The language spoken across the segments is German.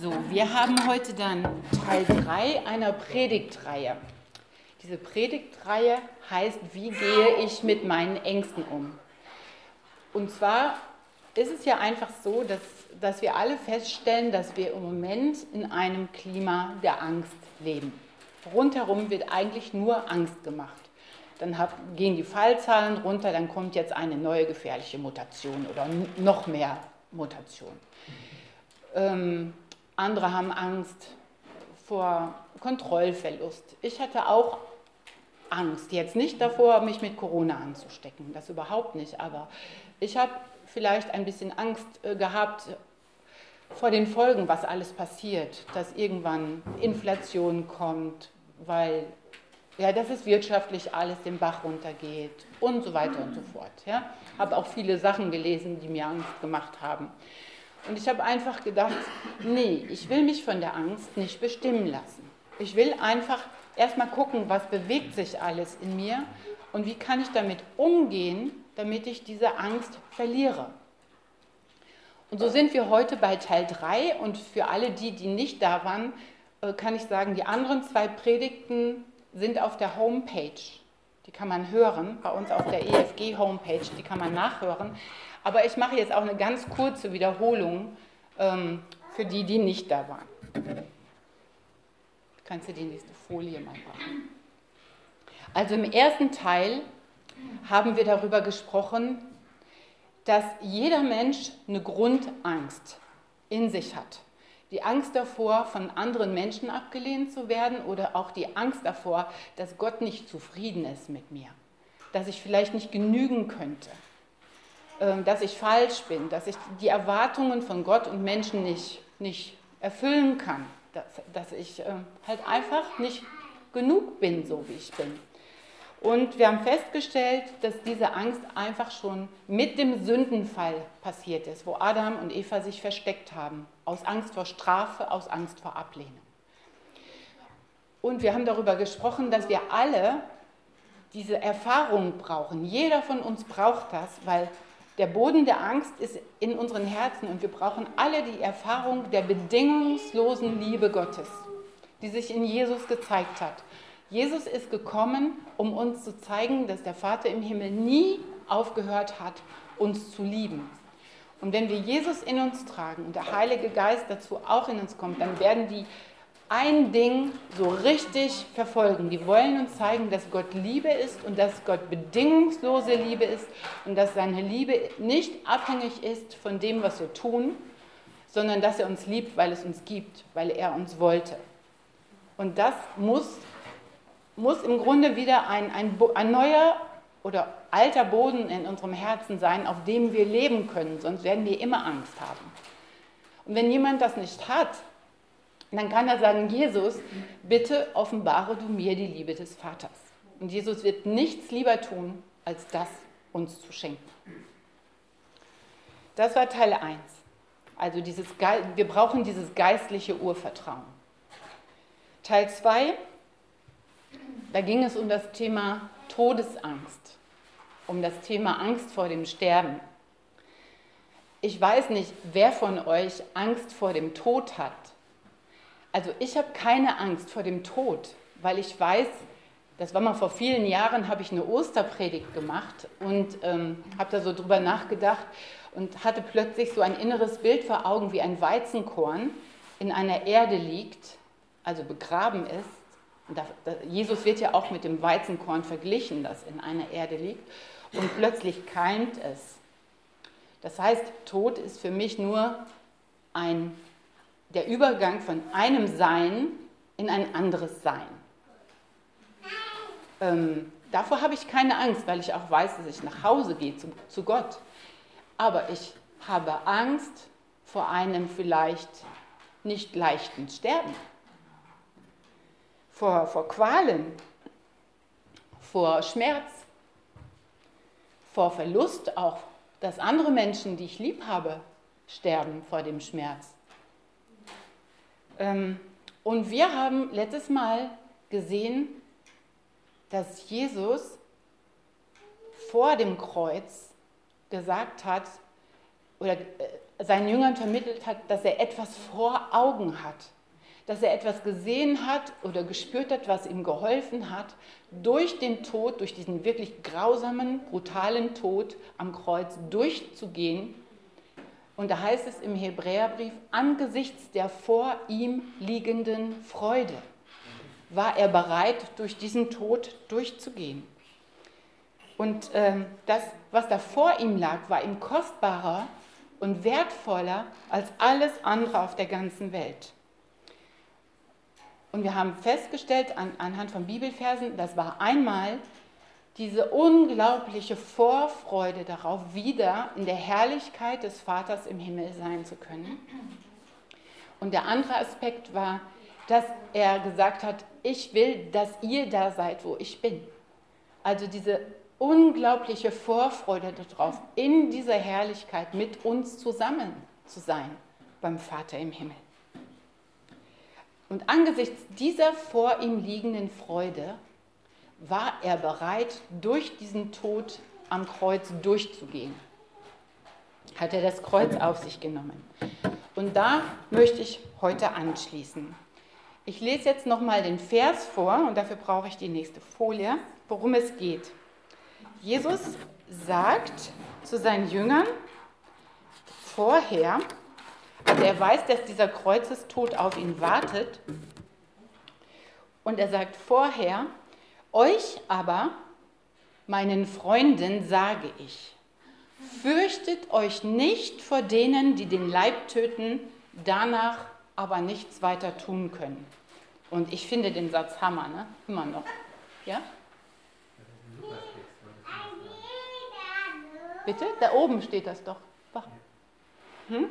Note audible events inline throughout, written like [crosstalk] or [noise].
So, wir haben heute dann Teil 3 einer Predigtreihe. Diese Predigtreihe heißt, wie gehe ich mit meinen Ängsten um? Und zwar ist es ja einfach so, dass, dass wir alle feststellen, dass wir im Moment in einem Klima der Angst leben. Rundherum wird eigentlich nur Angst gemacht. Dann hab, gehen die Fallzahlen runter, dann kommt jetzt eine neue gefährliche Mutation oder noch mehr Mutation. Ähm, andere haben Angst vor Kontrollverlust. Ich hatte auch Angst, jetzt nicht davor, mich mit Corona anzustecken, das überhaupt nicht, aber ich habe vielleicht ein bisschen Angst äh, gehabt vor den Folgen, was alles passiert, dass irgendwann Inflation kommt, weil ja, dass es wirtschaftlich alles den Bach runtergeht und so weiter und so fort. Ja. Habe auch viele Sachen gelesen, die mir Angst gemacht haben. Und ich habe einfach gedacht, nee, ich will mich von der Angst nicht bestimmen lassen. Ich will einfach erstmal gucken, was bewegt sich alles in mir und wie kann ich damit umgehen, damit ich diese Angst verliere. Und so sind wir heute bei Teil 3 und für alle die, die nicht da waren, äh, kann ich sagen, die anderen zwei Predigten sind auf der Homepage. Die kann man hören, bei uns auf der EFG-Homepage, die kann man nachhören. Aber ich mache jetzt auch eine ganz kurze Wiederholung ähm, für die, die nicht da waren. Kannst du die nächste Folie mal machen? Also im ersten Teil haben wir darüber gesprochen, dass jeder Mensch eine Grundangst in sich hat. Die Angst davor, von anderen Menschen abgelehnt zu werden oder auch die Angst davor, dass Gott nicht zufrieden ist mit mir, dass ich vielleicht nicht genügen könnte, ähm, dass ich falsch bin, dass ich die Erwartungen von Gott und Menschen nicht, nicht erfüllen kann, dass, dass ich ähm, halt einfach nicht genug bin, so wie ich bin. Und wir haben festgestellt, dass diese Angst einfach schon mit dem Sündenfall passiert ist, wo Adam und Eva sich versteckt haben, aus Angst vor Strafe, aus Angst vor Ablehnung. Und wir haben darüber gesprochen, dass wir alle diese Erfahrung brauchen. Jeder von uns braucht das, weil der Boden der Angst ist in unseren Herzen und wir brauchen alle die Erfahrung der bedingungslosen Liebe Gottes, die sich in Jesus gezeigt hat. Jesus ist gekommen, um uns zu zeigen, dass der Vater im Himmel nie aufgehört hat, uns zu lieben. Und wenn wir Jesus in uns tragen und der Heilige Geist dazu auch in uns kommt, dann werden die ein Ding so richtig verfolgen. Die wollen uns zeigen, dass Gott Liebe ist und dass Gott bedingungslose Liebe ist und dass seine Liebe nicht abhängig ist von dem, was wir tun, sondern dass er uns liebt, weil es uns gibt, weil er uns wollte. Und das muss, muss im Grunde wieder ein, ein, ein neuer oder alter Boden in unserem Herzen sein, auf dem wir leben können, sonst werden wir immer Angst haben. Und wenn jemand das nicht hat, dann kann er sagen, Jesus, bitte offenbare du mir die Liebe des Vaters. Und Jesus wird nichts lieber tun, als das uns zu schenken. Das war Teil 1. Also dieses, wir brauchen dieses geistliche Urvertrauen. Teil 2, da ging es um das Thema Todesangst, um das Thema Angst vor dem Sterben. Ich weiß nicht, wer von euch Angst vor dem Tod hat. Also ich habe keine Angst vor dem Tod, weil ich weiß, das war mal vor vielen Jahren, habe ich eine Osterpredigt gemacht und ähm, habe da so drüber nachgedacht und hatte plötzlich so ein inneres Bild vor Augen, wie ein Weizenkorn in einer Erde liegt, also begraben ist. Jesus wird ja auch mit dem Weizenkorn verglichen, das in einer Erde liegt. Und plötzlich keimt es. Das heißt, Tod ist für mich nur ein der Übergang von einem Sein in ein anderes Sein. Ähm, davor habe ich keine Angst, weil ich auch weiß, dass ich nach Hause gehe zu, zu Gott. Aber ich habe Angst vor einem vielleicht nicht leichten Sterben, vor, vor Qualen, vor Schmerz, vor Verlust auch, dass andere Menschen, die ich lieb habe, sterben vor dem Schmerz. Ähm, und wir haben letztes Mal gesehen, dass Jesus vor dem Kreuz gesagt hat, oder äh, seinen Jüngern vermittelt hat, dass er etwas vor Augen hat, dass er etwas gesehen hat oder gespürt hat, was ihm geholfen hat, durch den Tod, durch diesen wirklich grausamen, brutalen Tod am Kreuz durchzugehen. Und da heißt es im Hebräerbrief, angesichts der vor ihm liegenden Freude war er bereit, durch diesen Tod durchzugehen. Und ähm, das, was da vor ihm lag, war ihm kostbarer und wertvoller als alles andere auf der ganzen Welt. Und wir haben festgestellt an, anhand von Bibelversen, das war einmal diese unglaubliche Vorfreude darauf, wieder in der Herrlichkeit des Vaters im Himmel sein zu können. Und der andere Aspekt war, dass er gesagt hat, ich will, dass ihr da seid, wo ich bin. Also diese unglaubliche Vorfreude darauf, in dieser Herrlichkeit mit uns zusammen zu sein beim Vater im Himmel. Und angesichts dieser vor ihm liegenden Freude war er bereit, durch diesen Tod am Kreuz durchzugehen. Hat er das Kreuz auf sich genommen. Und da möchte ich heute anschließen. Ich lese jetzt nochmal den Vers vor und dafür brauche ich die nächste Folie, worum es geht. Jesus sagt zu seinen Jüngern vorher, also er weiß, dass dieser Kreuzestod auf ihn wartet. Und er sagt vorher, euch aber, meinen Freunden, sage ich, fürchtet euch nicht vor denen, die den Leib töten, danach aber nichts weiter tun können. Und ich finde den Satz Hammer, ne? Immer noch. Ja? Bitte? Da oben steht das doch. Hm?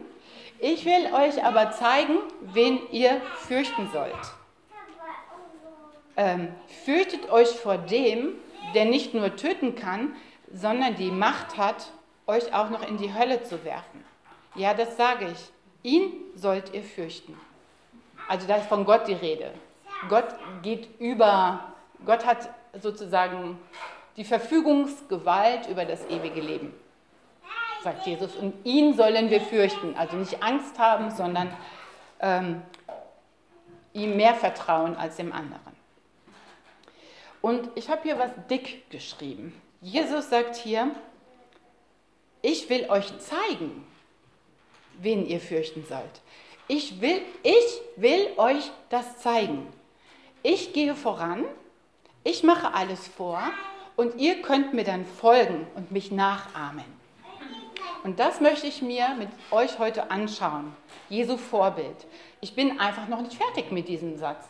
Ich will euch aber zeigen, wen ihr fürchten sollt. Ähm, fürchtet euch vor dem, der nicht nur töten kann, sondern die Macht hat, euch auch noch in die Hölle zu werfen. Ja, das sage ich. Ihn sollt ihr fürchten. Also da ist von Gott die Rede. Gott geht über, Gott hat sozusagen die Verfügungsgewalt über das ewige Leben sagt Jesus. Und ihn sollen wir fürchten. Also nicht Angst haben, sondern ähm, ihm mehr vertrauen als dem anderen. Und ich habe hier was dick geschrieben. Jesus sagt hier, ich will euch zeigen, wen ihr fürchten sollt. Ich will, ich will euch das zeigen. Ich gehe voran, ich mache alles vor und ihr könnt mir dann folgen und mich nachahmen. Und das möchte ich mir mit euch heute anschauen. Jesu Vorbild. Ich bin einfach noch nicht fertig mit diesem Satz.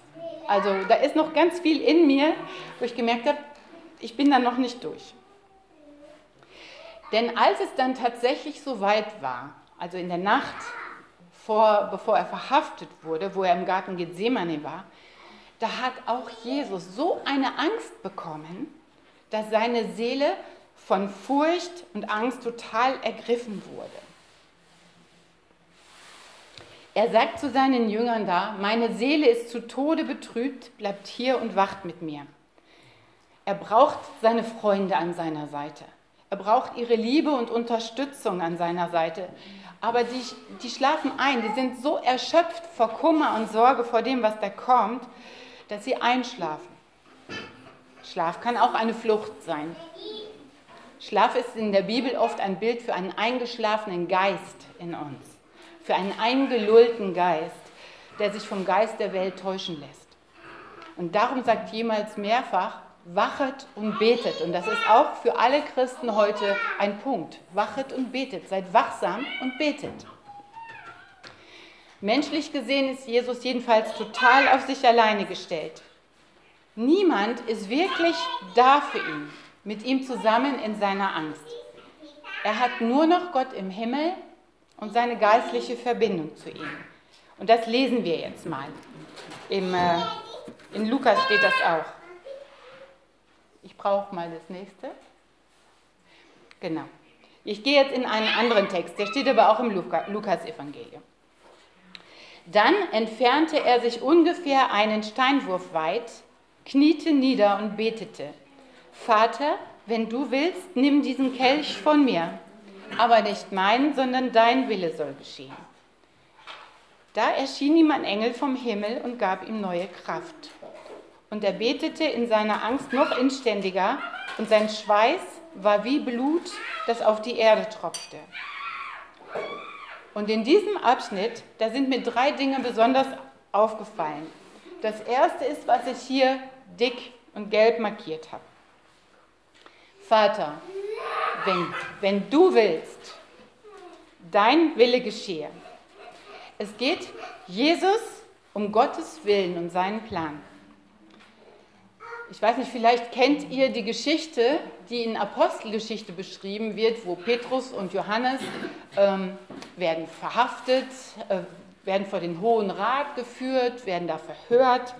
Also da ist noch ganz viel in mir, wo ich gemerkt habe, ich bin da noch nicht durch. Denn als es dann tatsächlich so weit war, also in der Nacht, vor, bevor er verhaftet wurde, wo er im Garten Gethsemane war, da hat auch Jesus so eine Angst bekommen, dass seine Seele von Furcht und Angst total ergriffen wurde. Er sagt zu seinen Jüngern da, meine Seele ist zu Tode betrübt, bleibt hier und wacht mit mir. Er braucht seine Freunde an seiner Seite. Er braucht ihre Liebe und Unterstützung an seiner Seite. Aber die, die schlafen ein, die sind so erschöpft vor Kummer und Sorge vor dem, was da kommt, dass sie einschlafen. Schlaf kann auch eine Flucht sein. Schlaf ist in der Bibel oft ein Bild für einen eingeschlafenen Geist in uns, für einen eingelullten Geist, der sich vom Geist der Welt täuschen lässt. Und darum sagt jemals mehrfach, wachet und betet. Und das ist auch für alle Christen heute ein Punkt. Wachet und betet, seid wachsam und betet. Menschlich gesehen ist Jesus jedenfalls total auf sich alleine gestellt. Niemand ist wirklich da für ihn mit ihm zusammen in seiner Angst. Er hat nur noch Gott im Himmel und seine geistliche Verbindung zu ihm. Und das lesen wir jetzt mal. Im, äh, in Lukas steht das auch. Ich brauche mal das nächste. Genau. Ich gehe jetzt in einen anderen Text, der steht aber auch im Lukas-Evangelium. Dann entfernte er sich ungefähr einen Steinwurf weit, kniete nieder und betete. Vater, wenn du willst, nimm diesen Kelch von mir. aber nicht mein, sondern dein Wille soll geschehen. Da erschien ihm ein Engel vom Himmel und gab ihm neue Kraft. Und er betete in seiner Angst noch inständiger, und sein Schweiß war wie Blut, das auf die Erde tropfte. Und in diesem Abschnitt, da sind mir drei Dinge besonders aufgefallen. Das erste ist, was ich hier dick und gelb markiert habe. Vater, wenn, wenn du willst, dein Wille geschehe. Es geht Jesus um Gottes Willen und seinen Plan. Ich weiß nicht, vielleicht kennt ihr die Geschichte, die in Apostelgeschichte beschrieben wird, wo Petrus und Johannes ähm, werden verhaftet, äh, werden vor den Hohen Rat geführt, werden da verhört.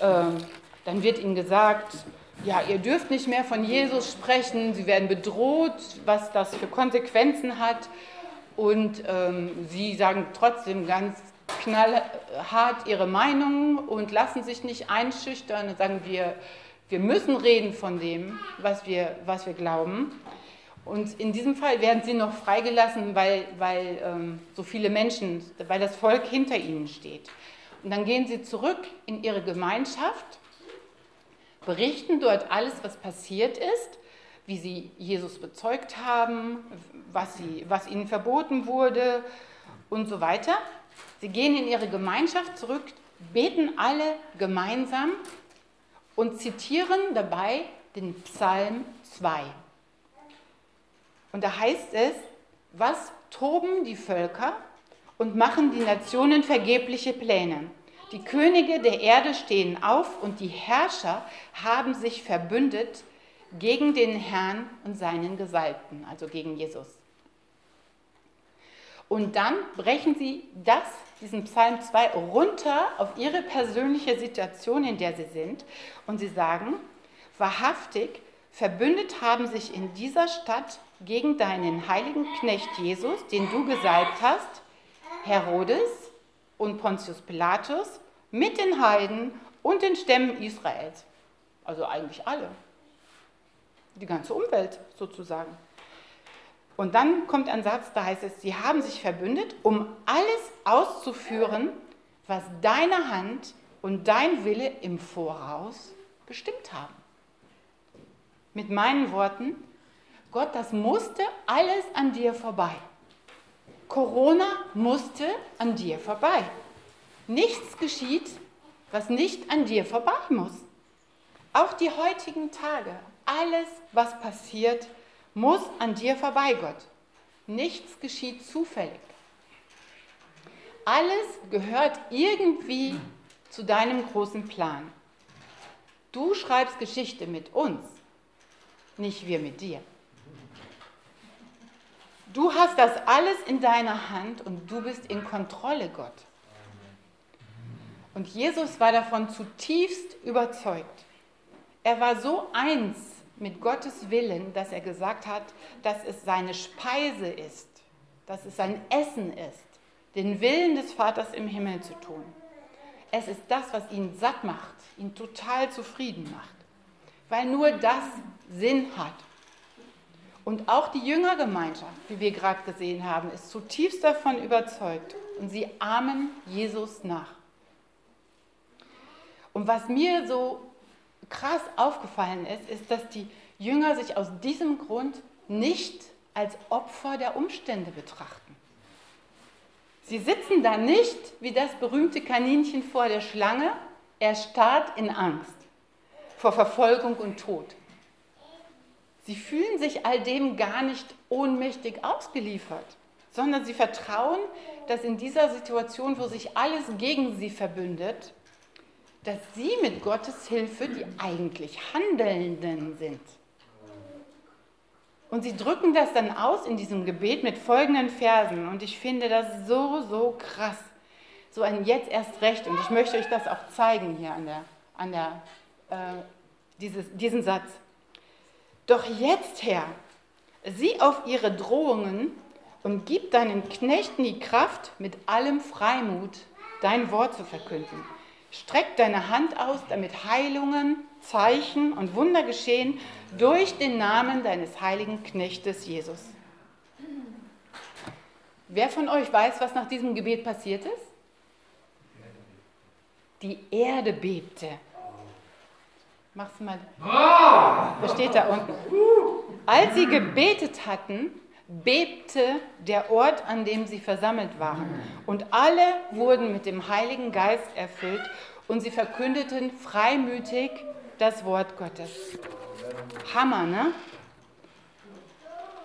Ähm, dann wird ihnen gesagt, ja, ihr dürft nicht mehr von Jesus sprechen, sie werden bedroht, was das für Konsequenzen hat. Und ähm, sie sagen trotzdem ganz knallhart ihre Meinung und lassen sich nicht einschüchtern und sagen, wir, wir müssen reden von dem, was wir, was wir glauben. Und in diesem Fall werden sie noch freigelassen, weil, weil ähm, so viele Menschen, weil das Volk hinter ihnen steht. Und dann gehen sie zurück in ihre Gemeinschaft, berichten dort alles, was passiert ist, wie sie Jesus bezeugt haben, was, sie, was ihnen verboten wurde und so weiter. Sie gehen in ihre Gemeinschaft zurück, beten alle gemeinsam und zitieren dabei den Psalm 2. Und da heißt es, was toben die Völker und machen die Nationen vergebliche Pläne. Die Könige der Erde stehen auf und die Herrscher haben sich verbündet gegen den Herrn und seinen Gesalbten, also gegen Jesus. Und dann brechen sie das, diesen Psalm 2, runter auf ihre persönliche Situation, in der sie sind. Und sie sagen, wahrhaftig, verbündet haben sich in dieser Stadt gegen deinen heiligen Knecht Jesus, den du gesalbt hast, Herodes und Pontius Pilatus, mit den Heiden und den Stämmen Israels. Also eigentlich alle. Die ganze Umwelt sozusagen. Und dann kommt ein Satz, da heißt es, sie haben sich verbündet, um alles auszuführen, was deine Hand und dein Wille im Voraus bestimmt haben. Mit meinen Worten, Gott, das musste alles an dir vorbei. Corona musste an dir vorbei. Nichts geschieht, was nicht an dir vorbei muss. Auch die heutigen Tage, alles, was passiert, muss an dir vorbei, Gott. Nichts geschieht zufällig. Alles gehört irgendwie zu deinem großen Plan. Du schreibst Geschichte mit uns, nicht wir mit dir. Du hast das alles in deiner Hand und du bist in Kontrolle, Gott. Und Jesus war davon zutiefst überzeugt. Er war so eins mit Gottes Willen, dass er gesagt hat, dass es seine Speise ist, dass es sein Essen ist, den Willen des Vaters im Himmel zu tun. Es ist das, was ihn satt macht, ihn total zufrieden macht, weil nur das Sinn hat. Und auch die Jüngergemeinschaft, wie wir gerade gesehen haben, ist zutiefst davon überzeugt und sie ahmen Jesus nach. Und was mir so krass aufgefallen ist, ist, dass die Jünger sich aus diesem Grund nicht als Opfer der Umstände betrachten. Sie sitzen da nicht wie das berühmte Kaninchen vor der Schlange, erstarrt in Angst vor Verfolgung und Tod. Sie fühlen sich all dem gar nicht ohnmächtig ausgeliefert, sondern sie vertrauen, dass in dieser Situation, wo sich alles gegen sie verbündet, dass sie mit Gottes Hilfe die eigentlich Handelnden sind. Und sie drücken das dann aus in diesem Gebet mit folgenden Versen. Und ich finde das so, so krass. So ein Jetzt erst recht. Und ich möchte euch das auch zeigen hier an der, an der, äh, dieses, diesen Satz. Doch jetzt, Herr, sieh auf ihre Drohungen und gib deinen Knechten die Kraft, mit allem Freimut dein Wort zu verkünden. Streck deine Hand aus, damit Heilungen, Zeichen und Wunder geschehen durch den Namen deines heiligen Knechtes Jesus. Wer von euch weiß, was nach diesem Gebet passiert ist? Die Erde bebte. Mach's mal. Was steht da unten? Als sie gebetet hatten, bebte der Ort, an dem sie versammelt waren. Und alle wurden mit dem Heiligen Geist erfüllt und sie verkündeten freimütig das Wort Gottes. Hammer, ne?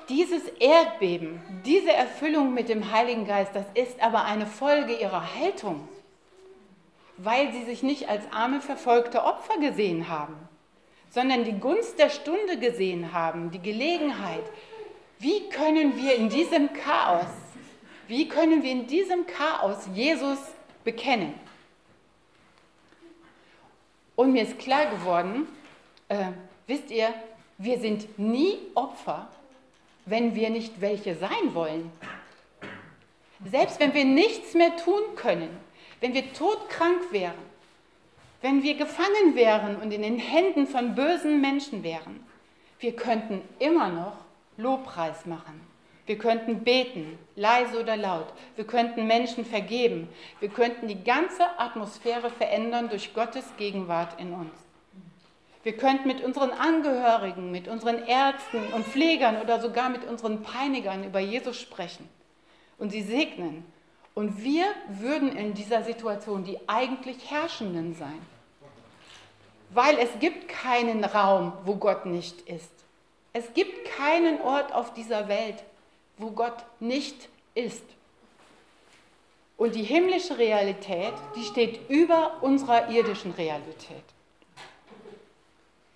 Dieses Erdbeben, diese Erfüllung mit dem Heiligen Geist, das ist aber eine Folge ihrer Haltung, weil sie sich nicht als arme, verfolgte Opfer gesehen haben, sondern die Gunst der Stunde gesehen haben, die Gelegenheit, wie können wir in diesem Chaos, wie können wir in diesem Chaos Jesus bekennen? Und mir ist klar geworden, äh, wisst ihr, wir sind nie Opfer, wenn wir nicht welche sein wollen. Selbst wenn wir nichts mehr tun können, wenn wir todkrank wären, wenn wir gefangen wären und in den Händen von bösen Menschen wären, wir könnten immer noch Lobpreis machen. Wir könnten beten, leise oder laut. Wir könnten Menschen vergeben. Wir könnten die ganze Atmosphäre verändern durch Gottes Gegenwart in uns. Wir könnten mit unseren Angehörigen, mit unseren Ärzten und Pflegern oder sogar mit unseren Peinigern über Jesus sprechen und sie segnen. Und wir würden in dieser Situation die eigentlich Herrschenden sein. Weil es gibt keinen Raum, wo Gott nicht ist. Es gibt keinen Ort auf dieser Welt, wo Gott nicht ist. Und die himmlische Realität, die steht über unserer irdischen Realität.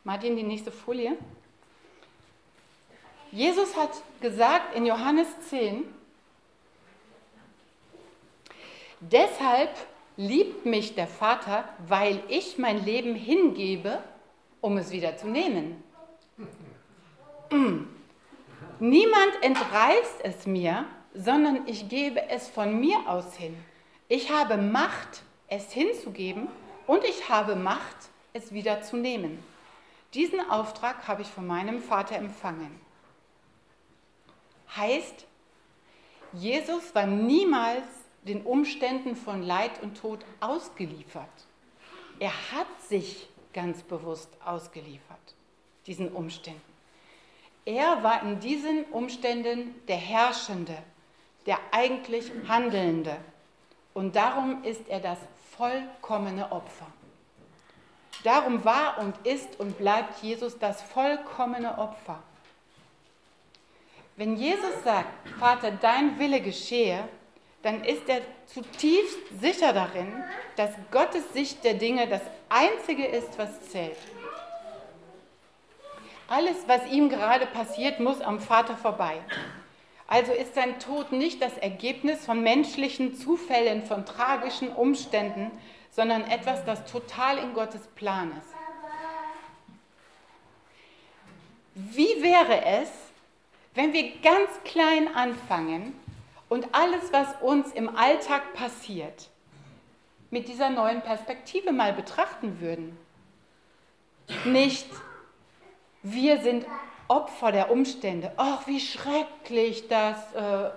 Martin, die nächste Folie. Jesus hat gesagt in Johannes 10, deshalb liebt mich der Vater, weil ich mein Leben hingebe, um es wieder zu nehmen. Niemand entreißt es mir, sondern ich gebe es von mir aus hin. Ich habe Macht, es hinzugeben und ich habe Macht, es wieder zu nehmen. Diesen Auftrag habe ich von meinem Vater empfangen. Heißt, Jesus war niemals den Umständen von Leid und Tod ausgeliefert. Er hat sich ganz bewusst ausgeliefert, diesen Umständen. Er war in diesen Umständen der Herrschende, der eigentlich Handelnde. Und darum ist er das vollkommene Opfer. Darum war und ist und bleibt Jesus das vollkommene Opfer. Wenn Jesus sagt, Vater, dein Wille geschehe, dann ist er zutiefst sicher darin, dass Gottes Sicht der Dinge das Einzige ist, was zählt. Alles, was ihm gerade passiert, muss am Vater vorbei. Also ist sein Tod nicht das Ergebnis von menschlichen Zufällen, von tragischen Umständen, sondern etwas, das total in Gottes Plan ist. Wie wäre es, wenn wir ganz klein anfangen und alles, was uns im Alltag passiert, mit dieser neuen Perspektive mal betrachten würden? Nicht wir sind Opfer der Umstände. Ach, wie schrecklich, dass, äh,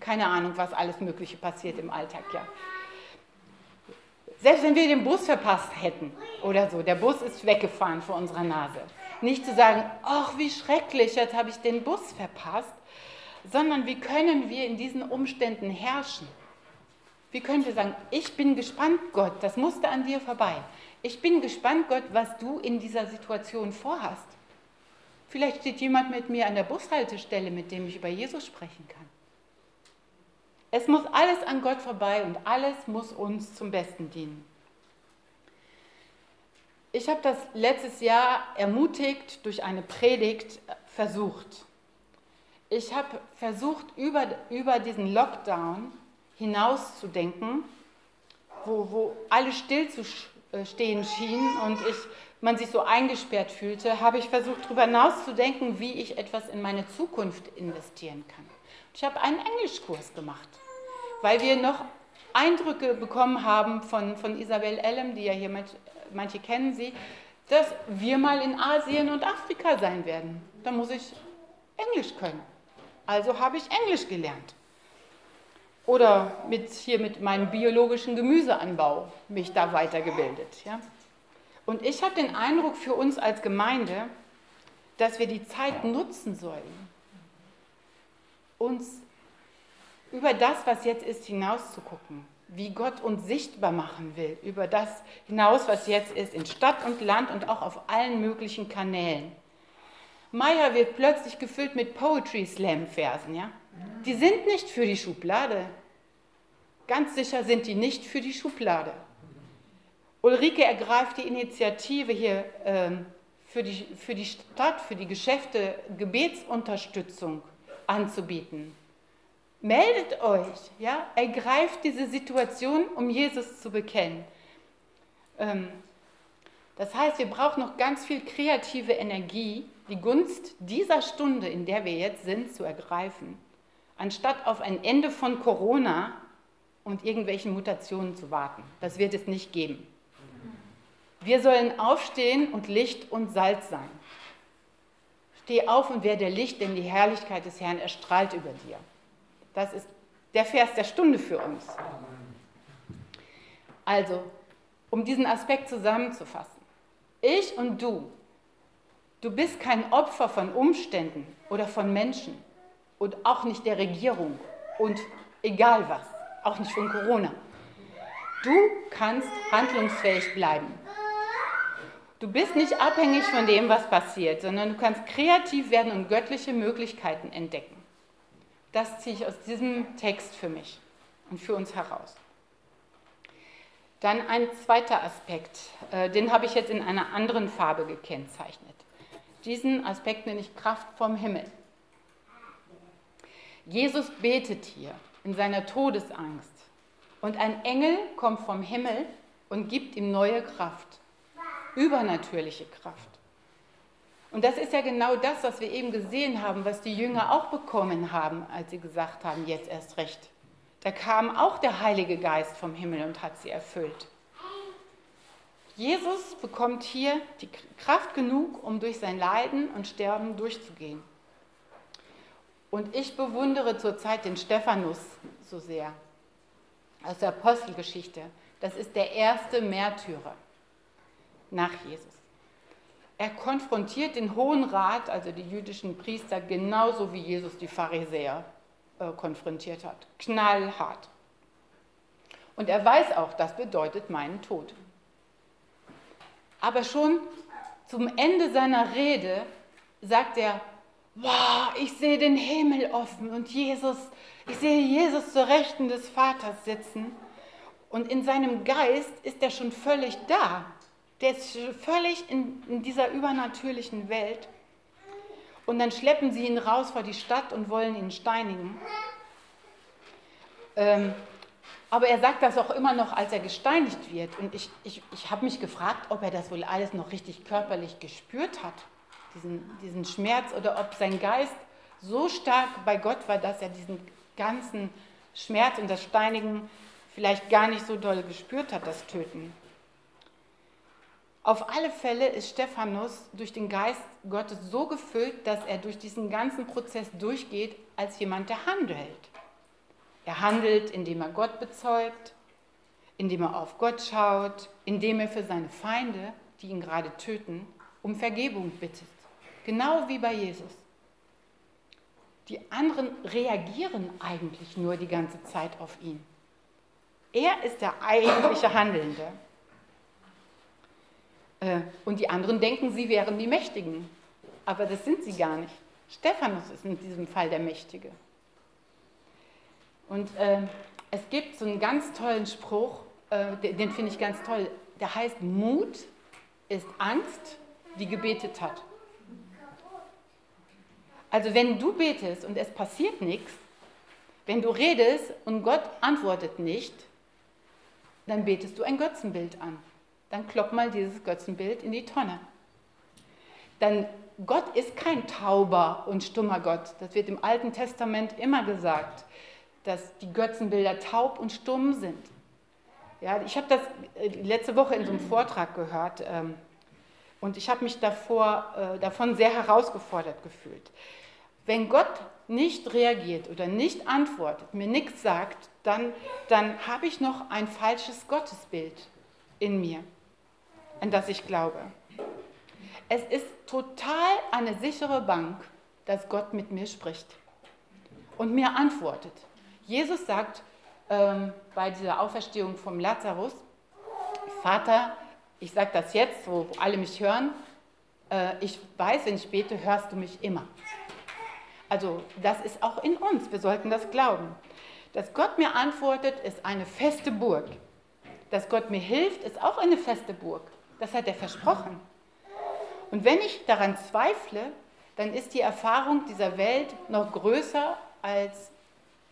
keine Ahnung, was alles Mögliche passiert im Alltag, ja. Selbst wenn wir den Bus verpasst hätten oder so, der Bus ist weggefahren vor unserer Nase. Nicht zu sagen, ach, wie schrecklich, jetzt habe ich den Bus verpasst, sondern wie können wir in diesen Umständen herrschen? Wie können wir sagen, ich bin gespannt, Gott, das musste an dir vorbei. Ich bin gespannt, Gott, was du in dieser Situation vorhast. Vielleicht steht jemand mit mir an der Bushaltestelle, mit dem ich über Jesus sprechen kann. Es muss alles an Gott vorbei und alles muss uns zum Besten dienen. Ich habe das letztes Jahr ermutigt durch eine Predigt versucht. Ich habe versucht, über, über diesen Lockdown hinauszudenken, wo, wo alles stillzustehen schien und ich man sich so eingesperrt fühlte, habe ich versucht, darüber nachzudenken, wie ich etwas in meine Zukunft investieren kann. Ich habe einen Englischkurs gemacht, weil wir noch Eindrücke bekommen haben von, von Isabel Ellem, die ja hier mit, manche kennen sie, dass wir mal in Asien und Afrika sein werden. Da muss ich Englisch können. Also habe ich Englisch gelernt. Oder mit, hier mit meinem biologischen Gemüseanbau mich da weitergebildet. Ja? Und ich habe den Eindruck für uns als Gemeinde, dass wir die Zeit nutzen sollen, uns über das, was jetzt ist, hinauszugucken, wie Gott uns sichtbar machen will, über das hinaus, was jetzt ist, in Stadt und Land und auch auf allen möglichen Kanälen. Meier wird plötzlich gefüllt mit Poetry Slam Versen, ja? Die sind nicht für die Schublade. Ganz sicher sind die nicht für die Schublade. Ulrike ergreift die Initiative hier ähm, für, die, für die Stadt, für die Geschäfte Gebetsunterstützung anzubieten. Meldet euch, ja, ergreift diese Situation, um Jesus zu bekennen. Ähm, das heißt, wir brauchen noch ganz viel kreative Energie, die Gunst dieser Stunde, in der wir jetzt sind, zu ergreifen, anstatt auf ein Ende von Corona und irgendwelchen Mutationen zu warten. Das wird es nicht geben. Wir sollen aufstehen und Licht und Salz sein. Steh auf und werde Licht, denn die Herrlichkeit des Herrn erstrahlt über dir. Das ist der Vers der Stunde für uns. Also, um diesen Aspekt zusammenzufassen. Ich und du, du bist kein Opfer von Umständen oder von Menschen und auch nicht der Regierung und egal was, auch nicht von Corona. Du kannst handlungsfähig bleiben. Du bist nicht abhängig von dem, was passiert, sondern du kannst kreativ werden und göttliche Möglichkeiten entdecken. Das ziehe ich aus diesem Text für mich und für uns heraus. Dann ein zweiter Aspekt, äh, den habe ich jetzt in einer anderen Farbe gekennzeichnet. Diesen Aspekt nenne ich Kraft vom Himmel. Jesus betet hier in seiner Todesangst und ein Engel kommt vom Himmel und gibt ihm neue Kraft, übernatürliche Kraft. Und das ist ja genau das, was wir eben gesehen haben, was die Jünger auch bekommen haben, als sie gesagt haben, jetzt erst recht. Da kam auch der Heilige Geist vom Himmel und hat sie erfüllt. Jesus bekommt hier die Kraft genug, um durch sein Leiden und Sterben durchzugehen. Und ich bewundere zurzeit den Stephanus so sehr aus der Apostelgeschichte. Das ist der erste Märtyrer nach Jesus. Er konfrontiert den Hohen Rat, also die jüdischen Priester, genauso wie Jesus die Pharisäer äh, konfrontiert hat. Knallhart. Und er weiß auch, das bedeutet meinen Tod. Aber schon zum Ende seiner Rede sagt er, wow, ich sehe den Himmel offen und Jesus, ich sehe Jesus zur Rechten des Vaters sitzen. Und in seinem Geist ist er schon völlig da. Der ist völlig in, in dieser übernatürlichen Welt. Und dann schleppen sie ihn raus vor die Stadt und wollen ihn steinigen. Ähm, aber er sagt das auch immer noch, als er gesteinigt wird. Und ich, ich, ich habe mich gefragt, ob er das wohl alles noch richtig körperlich gespürt hat, diesen, diesen Schmerz, oder ob sein Geist so stark bei Gott war, dass er diesen ganzen Schmerz und das Steinigen vielleicht gar nicht so doll gespürt hat, das Töten. Auf alle Fälle ist Stephanus durch den Geist Gottes so gefüllt, dass er durch diesen ganzen Prozess durchgeht als jemand, der handelt. Er handelt, indem er Gott bezeugt, indem er auf Gott schaut, indem er für seine Feinde, die ihn gerade töten, um Vergebung bittet. Genau wie bei Jesus. Die anderen reagieren eigentlich nur die ganze Zeit auf ihn. Er ist der eigentliche Handelnde. Äh, und die anderen denken, sie wären die Mächtigen. Aber das sind sie gar nicht. Stephanus ist in diesem Fall der Mächtige. Und äh, es gibt so einen ganz tollen Spruch, äh, den finde ich ganz toll. Der heißt, Mut ist Angst, die gebetet hat. Also wenn du betest und es passiert nichts, wenn du redest und Gott antwortet nicht, dann betest du ein Götzenbild an dann klopp mal dieses Götzenbild in die Tonne. Denn Gott ist kein tauber und stummer Gott. Das wird im Alten Testament immer gesagt, dass die Götzenbilder taub und stumm sind. Ja, ich habe das äh, letzte Woche in so einem Vortrag gehört ähm, und ich habe mich davor, äh, davon sehr herausgefordert gefühlt. Wenn Gott nicht reagiert oder nicht antwortet, mir nichts sagt, dann, dann habe ich noch ein falsches Gottesbild in mir, an das ich glaube. Es ist total eine sichere Bank, dass Gott mit mir spricht und mir antwortet. Jesus sagt ähm, bei dieser Auferstehung vom Lazarus, Vater, ich sage das jetzt, wo alle mich hören, äh, ich weiß, wenn ich bete, hörst du mich immer. Also das ist auch in uns, wir sollten das glauben. Dass Gott mir antwortet, ist eine feste Burg. Dass Gott mir hilft, ist auch eine feste Burg. Das hat er versprochen. Und wenn ich daran zweifle, dann ist die Erfahrung dieser Welt noch größer als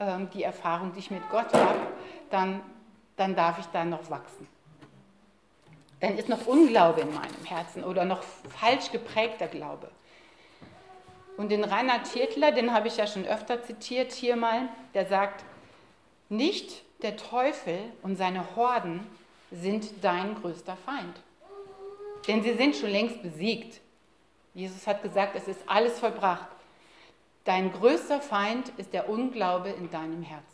ähm, die Erfahrung, die ich mit Gott habe. Dann, dann darf ich da noch wachsen. Dann ist noch Unglaube in meinem Herzen oder noch falsch geprägter Glaube. Und den Reinhard Tietler, den habe ich ja schon öfter zitiert hier mal, der sagt, nicht der Teufel und seine Horden sind dein größter Feind. Denn sie sind schon längst besiegt. Jesus hat gesagt, es ist alles vollbracht. Dein größter Feind ist der Unglaube in deinem Herzen.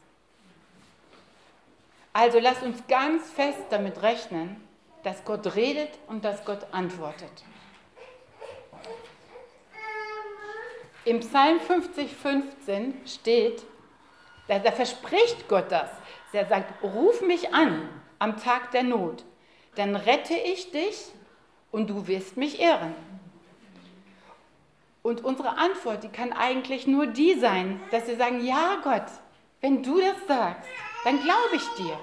Also lass uns ganz fest damit rechnen, dass Gott redet und dass Gott antwortet. Im Psalm 50, 15 steht, da, da verspricht Gott das. Er sagt, ruf mich an am Tag der Not, dann rette ich dich und du wirst mich ehren. Und unsere Antwort, die kann eigentlich nur die sein, dass wir sagen, ja Gott, wenn du das sagst, dann glaube ich dir.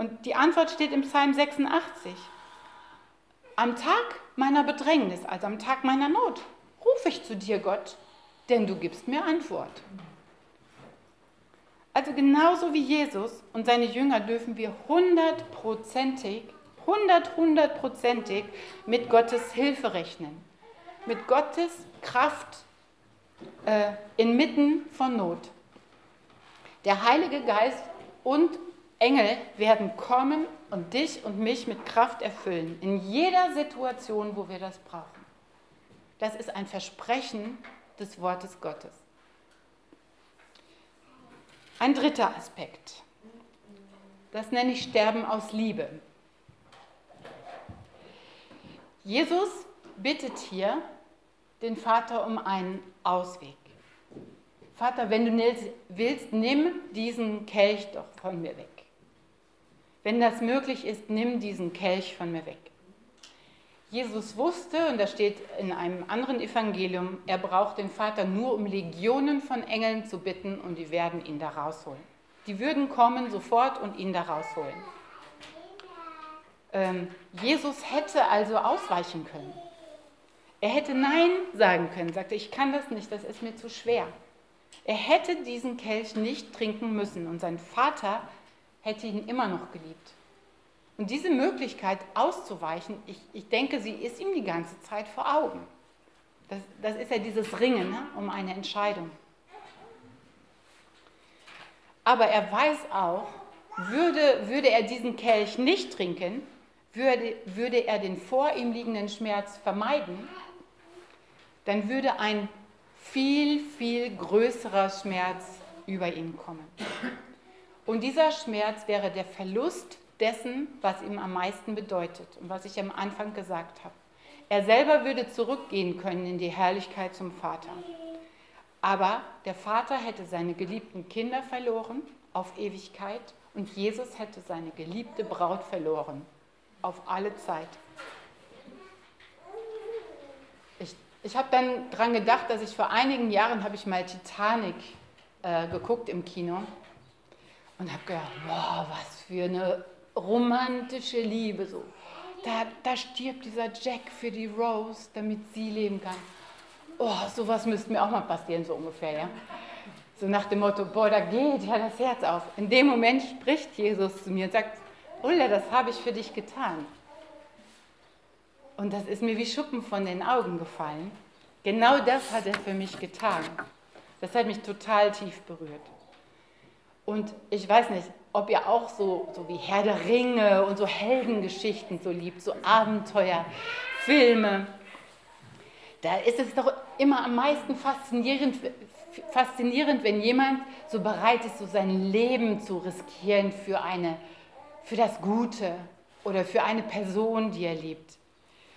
Und die Antwort steht im Psalm 86. Am Tag meiner Bedrängnis, also am Tag meiner Not, rufe ich zu dir, Gott, denn du gibst mir Antwort. Also genauso wie Jesus und seine Jünger dürfen wir hundertprozentig, hundert, hundertprozentig mit Gottes Hilfe rechnen. Mit Gottes Kraft äh, inmitten von Not. Der Heilige Geist und Engel werden kommen und dich und mich mit Kraft erfüllen. In jeder Situation, wo wir das brauchen. Das ist ein Versprechen des Wortes Gottes. Ein dritter Aspekt. Das nenne ich Sterben aus Liebe. Jesus bittet hier den Vater um einen Ausweg. Vater, wenn du willst, nimm diesen Kelch doch von mir weg. Wenn das möglich ist, nimm diesen Kelch von mir weg. Jesus wusste, und das steht in einem anderen Evangelium, er braucht den Vater nur um Legionen von Engeln zu bitten und die werden ihn da rausholen. Die würden kommen sofort und ihn da rausholen. Ähm, Jesus hätte also ausweichen können. Er hätte Nein sagen können, sagte, ich kann das nicht, das ist mir zu schwer. Er hätte diesen Kelch nicht trinken müssen und sein Vater hätte ihn immer noch geliebt. Und diese Möglichkeit auszuweichen, ich, ich denke, sie ist ihm die ganze Zeit vor Augen. Das, das ist ja dieses Ringen ne, um eine Entscheidung. Aber er weiß auch, würde, würde er diesen Kelch nicht trinken, würde, würde er den vor ihm liegenden Schmerz vermeiden, dann würde ein viel, viel größerer Schmerz über ihn kommen. Und dieser Schmerz wäre der Verlust dessen, was ihm am meisten bedeutet und was ich am Anfang gesagt habe. Er selber würde zurückgehen können in die Herrlichkeit zum Vater. Aber der Vater hätte seine geliebten Kinder verloren auf Ewigkeit und Jesus hätte seine geliebte Braut verloren auf alle Zeit. Ich, ich habe dann daran gedacht, dass ich vor einigen Jahren habe ich mal Titanic äh, geguckt im Kino und habe gedacht, wow, was für eine romantische Liebe so. Da, da stirbt dieser Jack für die Rose, damit sie leben kann. Oh, sowas müsste mir auch mal passieren, so ungefähr, ja. So nach dem Motto, boah, da geht ja das Herz auf. In dem Moment spricht Jesus zu mir und sagt, Ulla, das habe ich für dich getan. Und das ist mir wie Schuppen von den Augen gefallen. Genau das hat er für mich getan. Das hat mich total tief berührt. Und ich weiß nicht, ob ihr auch so, so wie Herr der Ringe und so Heldengeschichten so liebt, so Abenteuerfilme. Da ist es doch immer am meisten faszinierend, faszinierend, wenn jemand so bereit ist, so sein Leben zu riskieren für, eine, für das Gute oder für eine Person, die er liebt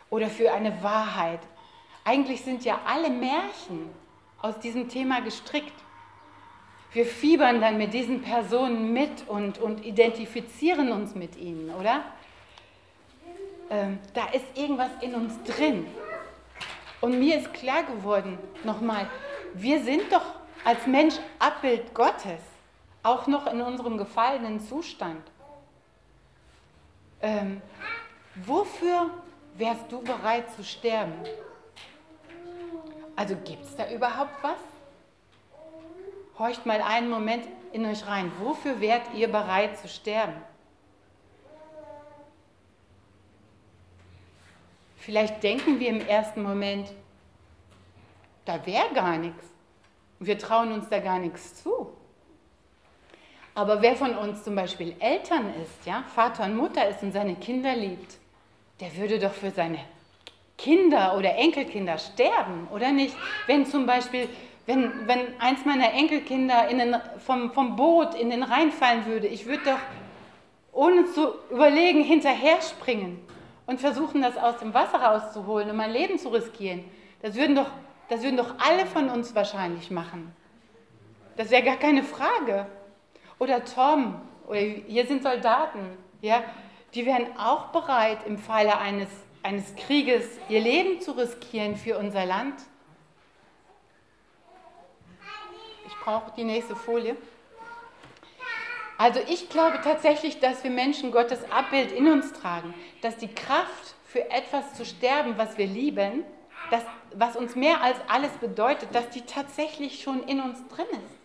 oder für eine Wahrheit. Eigentlich sind ja alle Märchen aus diesem Thema gestrickt. Wir fiebern dann mit diesen Personen mit und, und identifizieren uns mit ihnen, oder? Ähm, da ist irgendwas in uns drin. Und mir ist klar geworden, nochmal, wir sind doch als Mensch Abbild Gottes, auch noch in unserem gefallenen Zustand. Ähm, wofür wärst du bereit zu sterben? Also gibt es da überhaupt was? Horcht mal einen Moment in euch rein. Wofür wärt ihr bereit zu sterben? Vielleicht denken wir im ersten Moment, da wäre gar nichts. Wir trauen uns da gar nichts zu. Aber wer von uns zum Beispiel Eltern ist, ja, Vater und Mutter ist und seine Kinder liebt, der würde doch für seine Kinder oder Enkelkinder sterben, oder nicht? Wenn zum Beispiel, wenn, wenn eins meiner Enkelkinder in den, vom, vom Boot in den Rhein fallen würde, ich würde doch ohne zu überlegen hinterher springen und versuchen, das aus dem Wasser rauszuholen und mein Leben zu riskieren. Das würden doch, das würden doch alle von uns wahrscheinlich machen. Das wäre gar keine Frage. Oder Tom, oder hier sind Soldaten, ja, die wären auch bereit, im Falle eines, eines Krieges ihr Leben zu riskieren für unser Land. Ich brauche die nächste Folie. Also ich glaube tatsächlich, dass wir Menschen Gottes Abbild in uns tragen, dass die Kraft für etwas zu sterben, was wir lieben, das, was uns mehr als alles bedeutet, dass die tatsächlich schon in uns drin ist.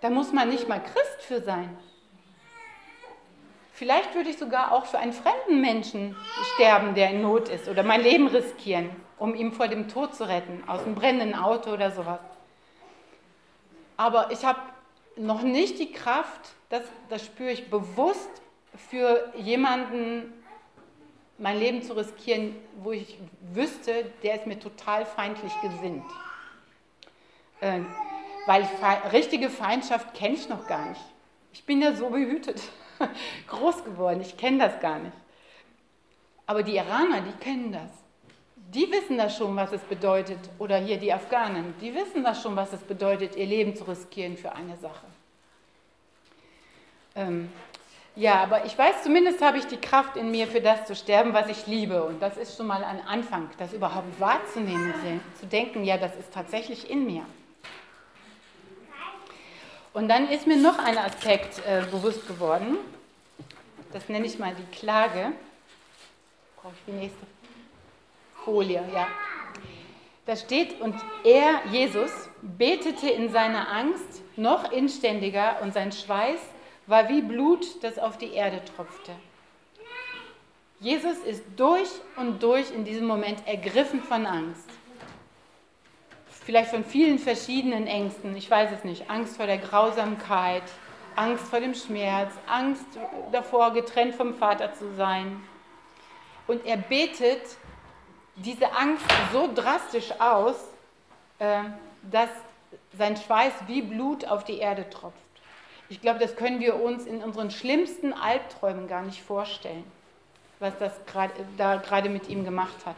Da muss man nicht mal Christ für sein. Vielleicht würde ich sogar auch für einen fremden Menschen sterben, der in Not ist, oder mein Leben riskieren, um ihn vor dem Tod zu retten, aus einem brennenden Auto oder sowas. Aber ich habe noch nicht die Kraft, das, das spüre ich bewusst, für jemanden mein Leben zu riskieren, wo ich wüsste, der ist mir total feindlich gesinnt. Äh, weil fe richtige Feindschaft kenne ich noch gar nicht. Ich bin ja so behütet, [laughs] groß geworden, ich kenne das gar nicht. Aber die Iraner, die kennen das. Die wissen das schon, was es bedeutet, oder hier die Afghanen, die wissen das schon, was es bedeutet, ihr Leben zu riskieren für eine Sache. Ähm, ja, aber ich weiß, zumindest habe ich die Kraft in mir, für das zu sterben, was ich liebe. Und das ist schon mal ein Anfang, das überhaupt wahrzunehmen, zu denken, ja, das ist tatsächlich in mir. Und dann ist mir noch ein Aspekt äh, bewusst geworden. Das nenne ich mal die Klage. Brauche ich die nächste Folie, ja. Da steht, und er, Jesus, betete in seiner Angst noch inständiger und sein Schweiß war wie Blut, das auf die Erde tropfte. Jesus ist durch und durch in diesem Moment ergriffen von Angst. Vielleicht von vielen verschiedenen Ängsten, ich weiß es nicht. Angst vor der Grausamkeit, Angst vor dem Schmerz, Angst davor, getrennt vom Vater zu sein. Und er betet diese Angst so drastisch aus, äh, dass sein Schweiß wie Blut auf die Erde tropft. Ich glaube, das können wir uns in unseren schlimmsten Albträumen gar nicht vorstellen, was das grad, da gerade mit ihm gemacht hat.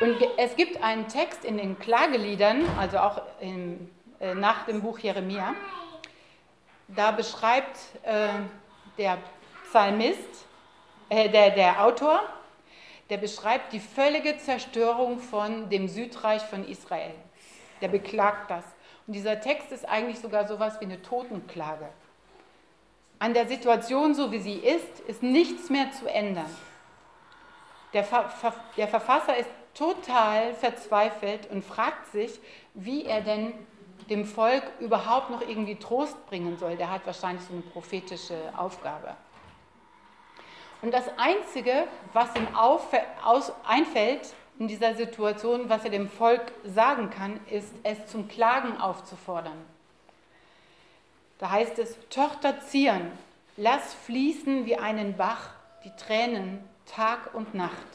Und es gibt einen Text in den Klageliedern, also auch im, äh, nach dem Buch Jeremia, da beschreibt äh, der Psalmist, äh, der, der Autor, der beschreibt die völlige Zerstörung von dem Südreich von Israel. Der beklagt das. Und dieser Text ist eigentlich sogar so etwas wie eine Totenklage. An der Situation, so wie sie ist, ist nichts mehr zu ändern. Der, Ver der Verfasser ist total verzweifelt und fragt sich, wie er denn dem Volk überhaupt noch irgendwie Trost bringen soll. Der hat wahrscheinlich so eine prophetische Aufgabe. Und das Einzige, was ihm einfällt, in dieser Situation, was er dem Volk sagen kann, ist, es zum Klagen aufzufordern. Da heißt es, Tochter Zion, lass fließen wie einen Bach die Tränen Tag und Nacht.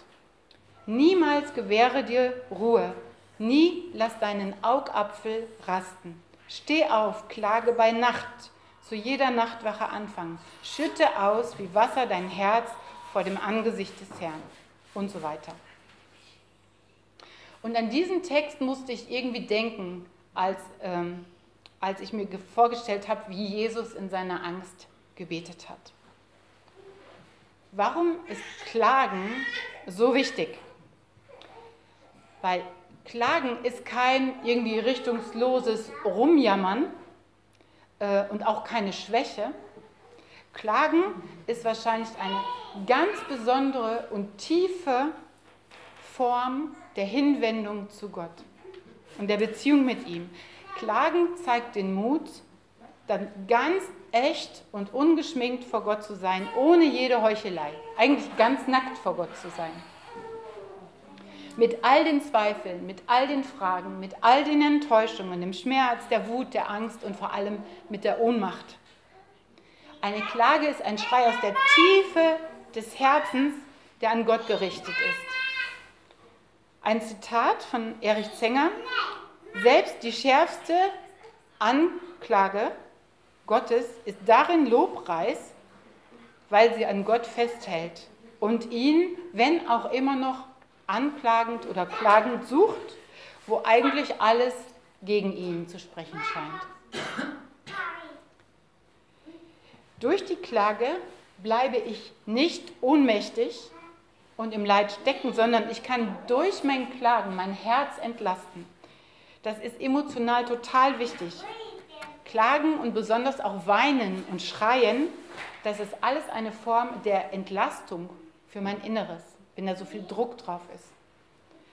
Niemals gewähre dir Ruhe, Nie lass deinen Augapfel rasten. Steh auf, klage bei Nacht, zu jeder Nachtwache anfangen. Schütte aus wie Wasser dein Herz vor dem Angesicht des Herrn und so weiter. Und an diesen Text musste ich irgendwie denken, als, ähm, als ich mir vorgestellt habe, wie Jesus in seiner Angst gebetet hat. Warum ist Klagen so wichtig? Weil Klagen ist kein irgendwie richtungsloses Rumjammern äh, und auch keine Schwäche. Klagen ist wahrscheinlich eine ganz besondere und tiefe Form der Hinwendung zu Gott und der Beziehung mit ihm. Klagen zeigt den Mut, dann ganz echt und ungeschminkt vor Gott zu sein, ohne jede Heuchelei. Eigentlich ganz nackt vor Gott zu sein. Mit all den Zweifeln, mit all den Fragen, mit all den Enttäuschungen, dem Schmerz, der Wut, der Angst und vor allem mit der Ohnmacht. Eine Klage ist ein Schrei aus der Tiefe des Herzens, der an Gott gerichtet ist. Ein Zitat von Erich Zenger. Selbst die schärfste Anklage Gottes ist darin Lobpreis, weil sie an Gott festhält und ihn, wenn auch immer noch anklagend oder klagend sucht, wo eigentlich alles gegen ihn zu sprechen scheint. Durch die Klage bleibe ich nicht ohnmächtig, und im Leid stecken, sondern ich kann durch mein Klagen mein Herz entlasten. Das ist emotional total wichtig. Klagen und besonders auch weinen und schreien, das ist alles eine Form der Entlastung für mein Inneres, wenn da so viel Druck drauf ist.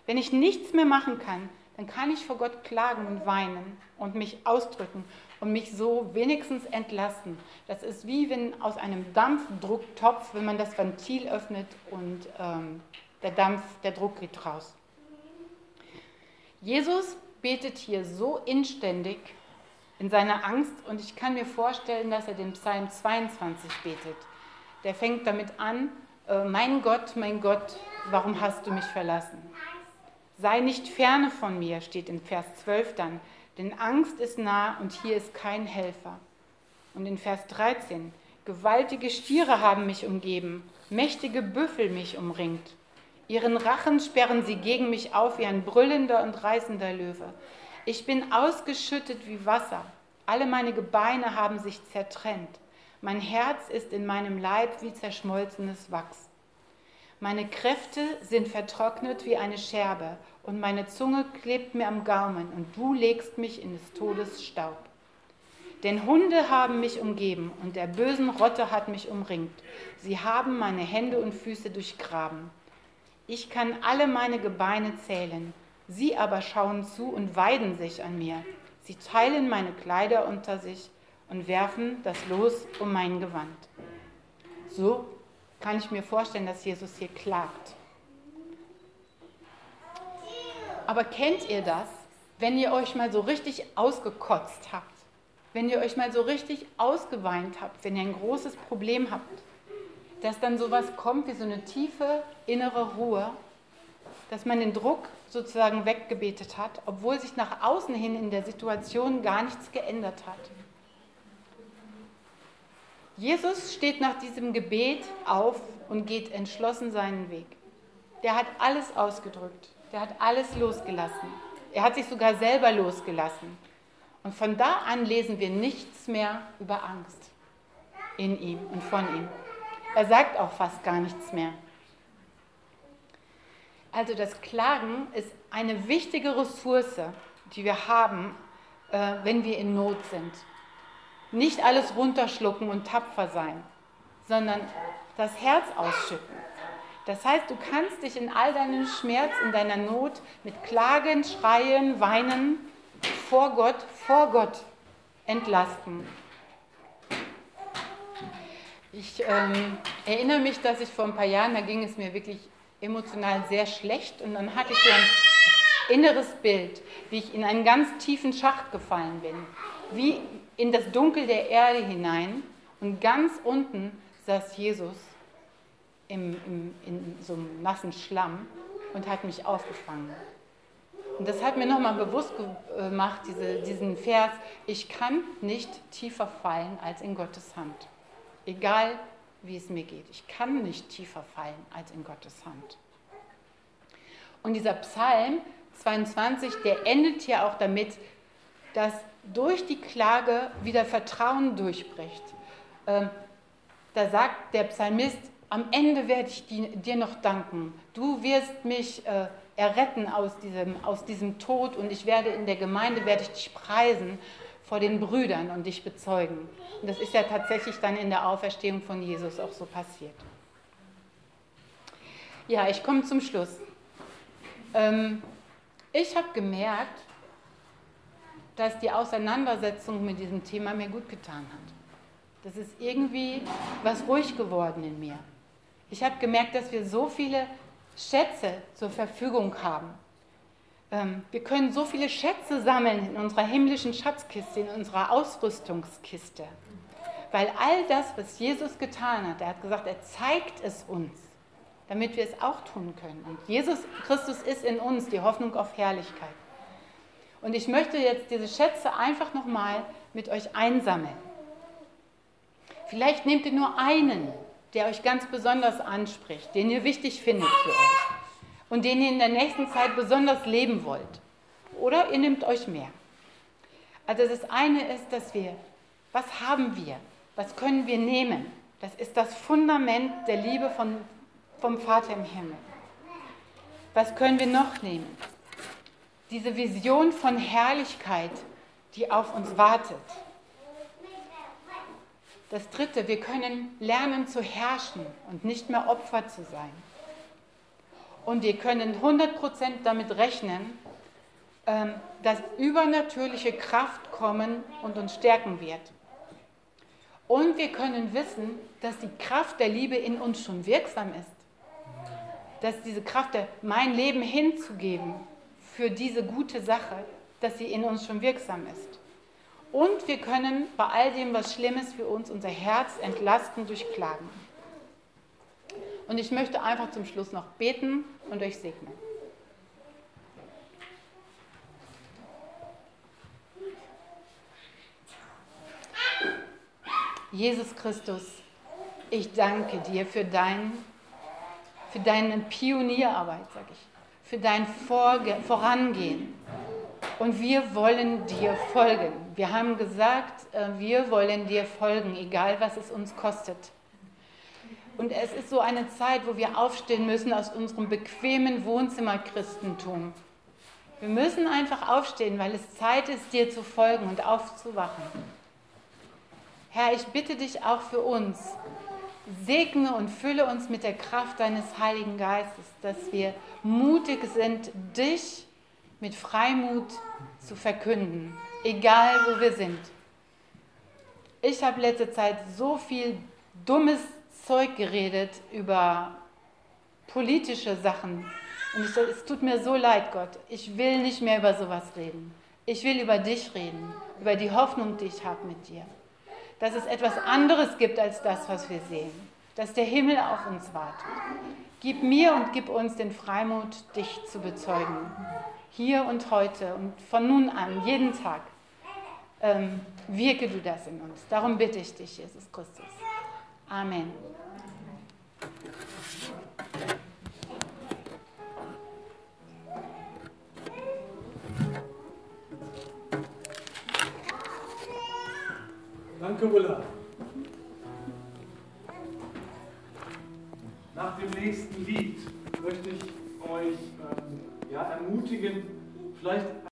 Wenn ich nichts mehr machen kann, dann kann ich vor Gott klagen und weinen und mich ausdrücken und mich so wenigstens entlasten. Das ist wie wenn aus einem Dampfdrucktopf, wenn man das Ventil öffnet und ähm, der Dampf, der Druck geht raus. Jesus betet hier so inständig in seiner Angst und ich kann mir vorstellen, dass er den Psalm 22 betet. Der fängt damit an, mein Gott, mein Gott, warum hast du mich verlassen? Sei nicht ferne von mir, steht in Vers 12 dann. Denn Angst ist nah und hier ist kein Helfer. Und in Vers 13, gewaltige Stiere haben mich umgeben, mächtige Büffel mich umringt. Ihren Rachen sperren sie gegen mich auf wie ein brüllender und reißender Löwe. Ich bin ausgeschüttet wie Wasser. Alle meine Gebeine haben sich zertrennt. Mein Herz ist in meinem Leib wie zerschmolzenes Wachs. Meine Kräfte sind vertrocknet wie eine Scherbe und meine Zunge klebt mir am Gaumen und du legst mich in des Todes Staub. Denn Hunde haben mich umgeben und der bösen Rotte hat mich umringt. Sie haben meine Hände und Füße durchgraben. Ich kann alle meine Gebeine zählen. Sie aber schauen zu und weiden sich an mir. Sie teilen meine Kleider unter sich und werfen das Los um mein Gewand. So kann ich mir vorstellen, dass Jesus hier klagt. Aber kennt ihr das, wenn ihr euch mal so richtig ausgekotzt habt? Wenn ihr euch mal so richtig ausgeweint habt, wenn ihr ein großes Problem habt, dass dann sowas kommt wie so eine tiefe innere Ruhe, dass man den Druck sozusagen weggebetet hat, obwohl sich nach außen hin in der Situation gar nichts geändert hat. Jesus steht nach diesem Gebet auf und geht entschlossen seinen Weg. Der hat alles ausgedrückt, der hat alles losgelassen. Er hat sich sogar selber losgelassen. Und von da an lesen wir nichts mehr über Angst in ihm und von ihm. Er sagt auch fast gar nichts mehr. Also das Klagen ist eine wichtige Ressource, die wir haben, äh, wenn wir in Not sind. Nicht alles runterschlucken und tapfer sein, sondern das Herz ausschütten. Das heißt, du kannst dich in all deinem Schmerz, in deiner Not mit Klagen, Schreien, Weinen vor Gott, vor Gott entlasten. Ich ähm, erinnere mich, dass ich vor ein paar Jahren, da ging es mir wirklich emotional sehr schlecht und dann hatte ich so ein inneres Bild, wie ich in einen ganz tiefen Schacht gefallen bin. Wie in das Dunkel der Erde hinein und ganz unten saß Jesus im, im, in so einem nassen Schlamm und hat mich aufgefangen. Und das hat mir nochmal bewusst gemacht, diese, diesen Vers, ich kann nicht tiefer fallen als in Gottes Hand. Egal wie es mir geht. Ich kann nicht tiefer fallen als in Gottes Hand. Und dieser Psalm 22, der endet ja auch damit, dass durch die Klage wieder Vertrauen durchbricht. Ähm, da sagt der Psalmist, am Ende werde ich dir noch danken. Du wirst mich äh, erretten aus diesem, aus diesem Tod und ich werde in der Gemeinde, werde ich dich preisen vor den Brüdern und dich bezeugen. Und das ist ja tatsächlich dann in der Auferstehung von Jesus auch so passiert. Ja, ich komme zum Schluss. Ähm, ich habe gemerkt, dass die Auseinandersetzung mit diesem Thema mir gut getan hat. Das ist irgendwie was ruhig geworden in mir. Ich habe gemerkt, dass wir so viele Schätze zur Verfügung haben. Ähm, wir können so viele Schätze sammeln in unserer himmlischen Schatzkiste, in unserer Ausrüstungskiste. Weil all das, was Jesus getan hat, er hat gesagt, er zeigt es uns, damit wir es auch tun können. Und Jesus Christus ist in uns die Hoffnung auf Herrlichkeit. Und ich möchte jetzt diese Schätze einfach nochmal mit euch einsammeln. Vielleicht nehmt ihr nur einen, der euch ganz besonders anspricht, den ihr wichtig findet für euch und den ihr in der nächsten Zeit besonders leben wollt. Oder ihr nehmt euch mehr. Also das eine ist, dass wir, was haben wir? Was können wir nehmen? Das ist das Fundament der Liebe von, vom Vater im Himmel. Was können wir noch nehmen? Diese Vision von Herrlichkeit, die auf uns wartet. Das Dritte, wir können lernen zu herrschen und nicht mehr Opfer zu sein. Und wir können 100% damit rechnen, ähm, dass übernatürliche Kraft kommen und uns stärken wird. Und wir können wissen, dass die Kraft der Liebe in uns schon wirksam ist. Dass diese Kraft, mein Leben hinzugeben für diese gute Sache, dass sie in uns schon wirksam ist. Und wir können bei all dem, was Schlimmes für uns, unser Herz entlasten durch Klagen. Und ich möchte einfach zum Schluss noch beten und euch segnen. Jesus Christus, ich danke dir für, dein, für deine Pionierarbeit, sage ich, für dein Vorangehen. Und wir wollen dir folgen. Wir haben gesagt, äh, wir wollen dir folgen, egal was es uns kostet. Und es ist so eine Zeit, wo wir aufstehen müssen aus unserem bequemen Wohnzimmerchristentum. Wir müssen einfach aufstehen, weil es Zeit ist, dir zu folgen und aufzuwachen. Herr, ich bitte dich auch für uns, segne und fülle uns mit der Kraft deines Heiligen Geistes, dass wir mutig sind, dich mit Freimut zu verkünden, egal wo wir sind. Ich habe letzte Zeit so viel dummes Zeug geredet über politische Sachen. Und ich es tut mir so leid, Gott. Ich will nicht mehr über sowas reden. Ich will über dich reden, über die Hoffnung, die ich habe mit dir. Dass es etwas anderes gibt als das, was wir sehen. Dass der Himmel auf uns wartet. Gib mir und gib uns den Freimut, dich zu bezeugen. Hier und heute und von nun an, jeden Tag. Ähm, wirke du das in uns. Darum bitte ich dich, Jesus Christus. Amen. Danke, Ulla. Nach dem nächsten Lied möchte ich euch ähm, ja, ermutigen, vielleicht